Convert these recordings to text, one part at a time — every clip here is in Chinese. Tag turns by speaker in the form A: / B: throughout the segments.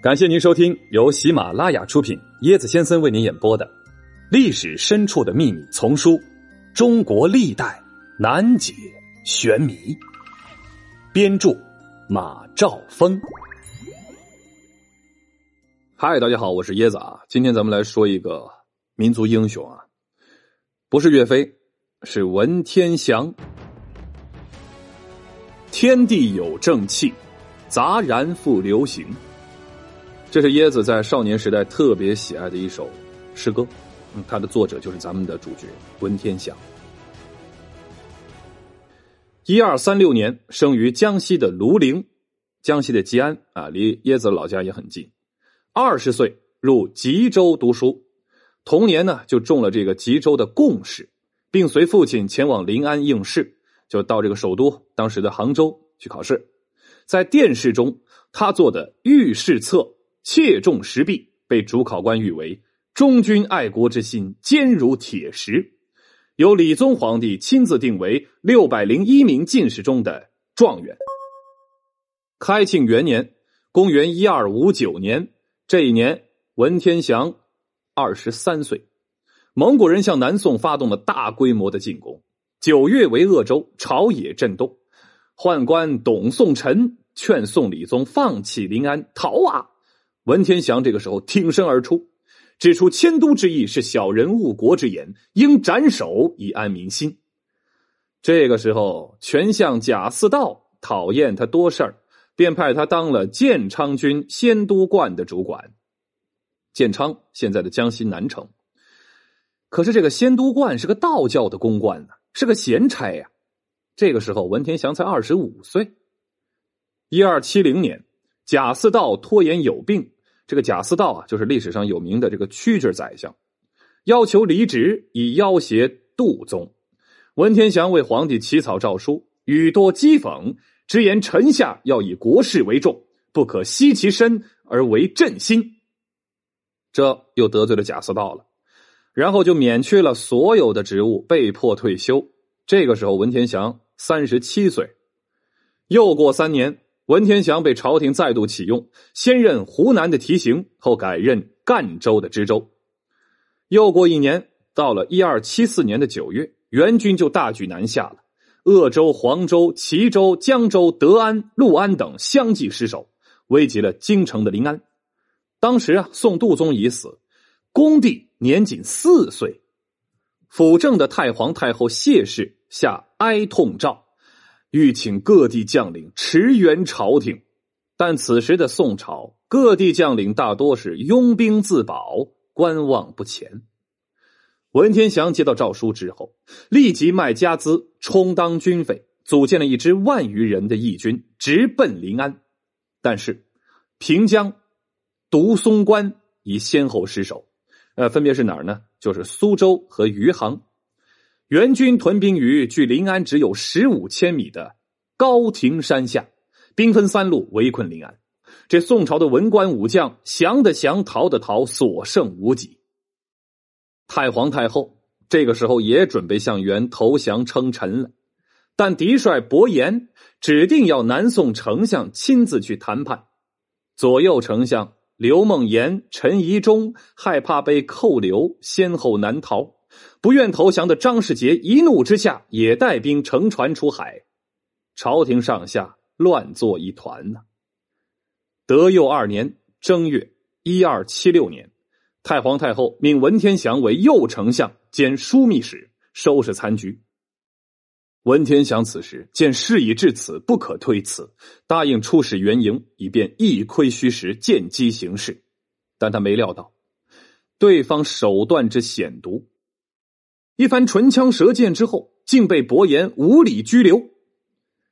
A: 感谢您收听由喜马拉雅出品、椰子先生为您演播的《历史深处的秘密》丛书《中国历代难解玄谜》，编著马兆峰。嗨，大家好，我是椰子啊。今天咱们来说一个民族英雄啊，不是岳飞，是文天祥。天地有正气，杂然复流行。这是椰子在少年时代特别喜爱的一首诗歌，嗯，它的作者就是咱们的主角文天祥。一二三六年生于江西的庐陵，江西的吉安啊，离椰子老家也很近。二十岁入吉州读书，同年呢就中了这个吉州的贡士，并随父亲前往临安应试，就到这个首都当时的杭州去考试。在殿试中，他做的御试册。切中石壁，被主考官誉为忠君爱国之心坚如铁石，由理宗皇帝亲自定为六百零一名进士中的状元。开庆元年（公元一二五九年），这一年文天祥二十三岁。蒙古人向南宋发动了大规模的进攻，九月为鄂州，朝野震动。宦官董宋臣劝宋理宗放弃临安，逃啊！文天祥这个时候挺身而出，指出迁都之意是小人误国之言，应斩首以安民心。这个时候，权相贾似道讨厌他多事儿，便派他当了建昌军仙都观的主管。建昌现在的江西南城，可是这个仙都观是个道教的公馆呢，是个闲差呀。这个时候，文天祥才二十五岁。一二七零年，贾似道拖延有病。这个贾似道啊，就是历史上有名的这个屈指宰相，要求离职以要挟杜宗。文天祥为皇帝起草诏书，语多讥讽，直言臣下要以国事为重，不可惜其身而为朕心。这又得罪了贾似道了，然后就免去了所有的职务，被迫退休。这个时候，文天祥三十七岁。又过三年。文天祥被朝廷再度启用，先任湖南的提刑，后改任赣州的知州。又过一年，到了一二七四年的九月，元军就大举南下了。鄂州、黄州、齐州、江州、德安、六安等相继失守，危及了京城的临安。当时啊，宋度宗已死，恭帝年仅四岁，辅政的太皇太后谢氏下哀痛诏。欲请各地将领驰援朝廷，但此时的宋朝各地将领大多是拥兵自保，观望不前。文天祥接到诏书之后，立即卖家资充当军费，组建了一支万余人的义军，直奔临安。但是平江、独松关已先后失守，呃，分别是哪儿呢？就是苏州和余杭。元军屯兵于距临安只有十五千米的高亭山下，兵分三路围困临安。这宋朝的文官武将降的降，逃的逃，所剩无几。太皇太后这个时候也准备向元投降称臣了，但嫡帅伯颜指定要南宋丞相亲自去谈判。左右丞相刘梦妍、陈宜中害怕被扣留，先后难逃。不愿投降的张世杰一怒之下，也带兵乘船出海，朝廷上下乱作一团呢。德佑二年正月（一二七六年），太皇太后命文天祥为右丞相兼枢密使，收拾残局。文天祥此时见事已至此，不可推辞，答应出使援营，以便一窥虚实，见机行事。但他没料到，对方手段之险毒。一番唇枪舌剑之后，竟被伯颜无理拘留。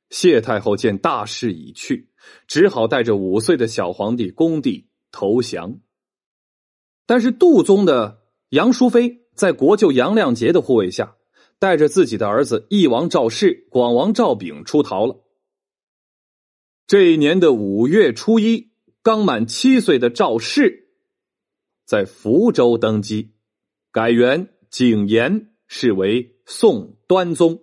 A: 谢太后见大势已去，只好带着五岁的小皇帝恭帝投降。但是杜宗的杨淑妃在国舅杨亮节的护卫下，带着自己的儿子义王赵氏、广王赵炳出逃了。这一年的五月初一，刚满七岁的赵氏在福州登基，改元景延。是为宋端宗。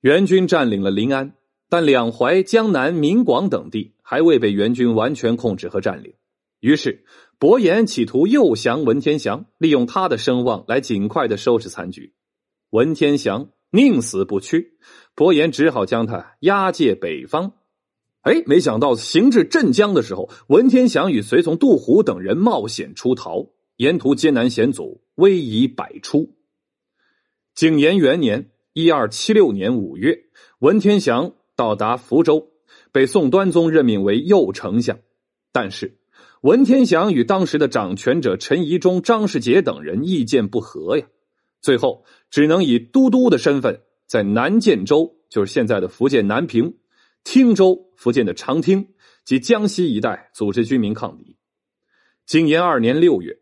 A: 元军占领了临安，但两淮、江南、闽广等地还。未被元军完全控制和占领。于是，伯颜企图诱降文天祥，利用他的声望来尽快的收拾残局。文天祥宁死不屈，伯颜只好将他押解北方。哎，没想到行至镇江的时候，文天祥与随从杜虎等人冒险出逃，沿途艰难险阻，危疑百出。景延元年（一二七六年）五月，文天祥到达福州，被宋端宗任命为右丞相，但是。文天祥与当时的掌权者陈宜中、张世杰等人意见不合呀，最后只能以都督的身份在南建州（就是现在的福建南平）、汀州（福建的长汀）及江西一带组织军民抗敌。景延二年六月，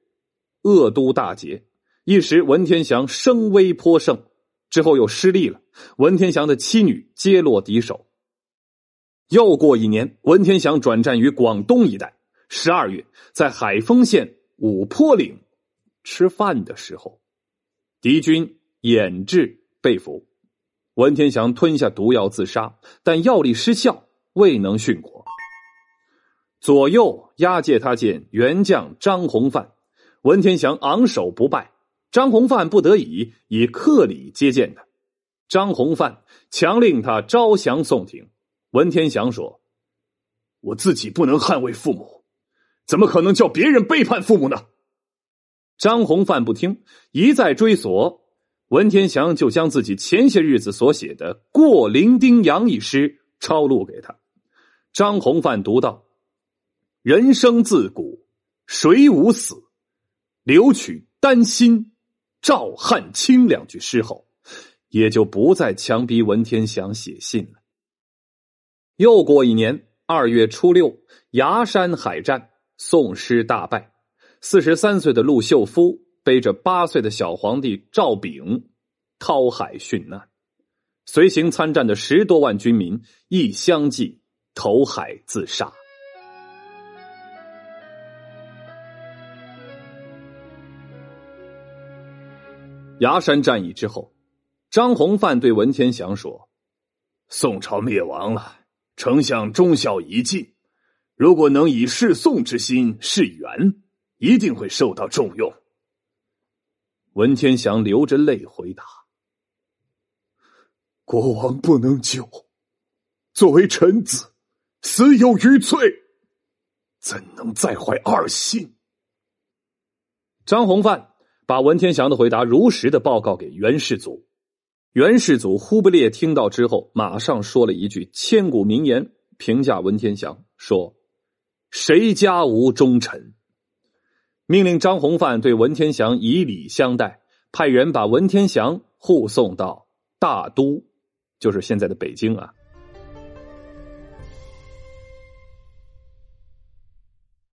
A: 鄂都大捷，一时文天祥声威颇盛，之后又失利了。文天祥的妻女皆落敌手。又过一年，文天祥转战于广东一带。十二月，在海丰县五坡岭吃饭的时候，敌军掩至被俘。文天祥吞下毒药自杀，但药力失效，未能殉国。左右押解他见元将张弘范，文天祥昂首不拜。张弘范不得已以客礼接见他。张弘范强令他招降宋廷。文天祥说：“我自己不能捍卫父母。”怎么可能叫别人背叛父母呢？张弘范不听，一再追索，文天祥就将自己前些日子所写的《过零丁洋》一诗抄录给他。张弘范读道：“人生自古谁无死，留取丹心赵汉卿。”两句诗后，也就不再强逼文天祥写信了。又过一年二月初六，崖山海战。宋师大败，四十三岁的陆秀夫背着八岁的小皇帝赵昺掏海殉难，随行参战的十多万军民亦相继投海自杀。崖山战役之后，张弘范对文天祥说：“宋朝灭亡了，丞相忠孝已尽。”如果能以示宋之心示元，一定会受到重用。文天祥流着泪回答：“国王不能救，作为臣子，死有余罪，怎能再怀二心？”张弘范把文天祥的回答如实的报告给元世祖。元世祖忽必烈听到之后，马上说了一句千古名言，评价文天祥说。谁家无忠臣？命令张弘范对文天祥以礼相待，派人把文天祥护送到大都，就是现在的北京啊。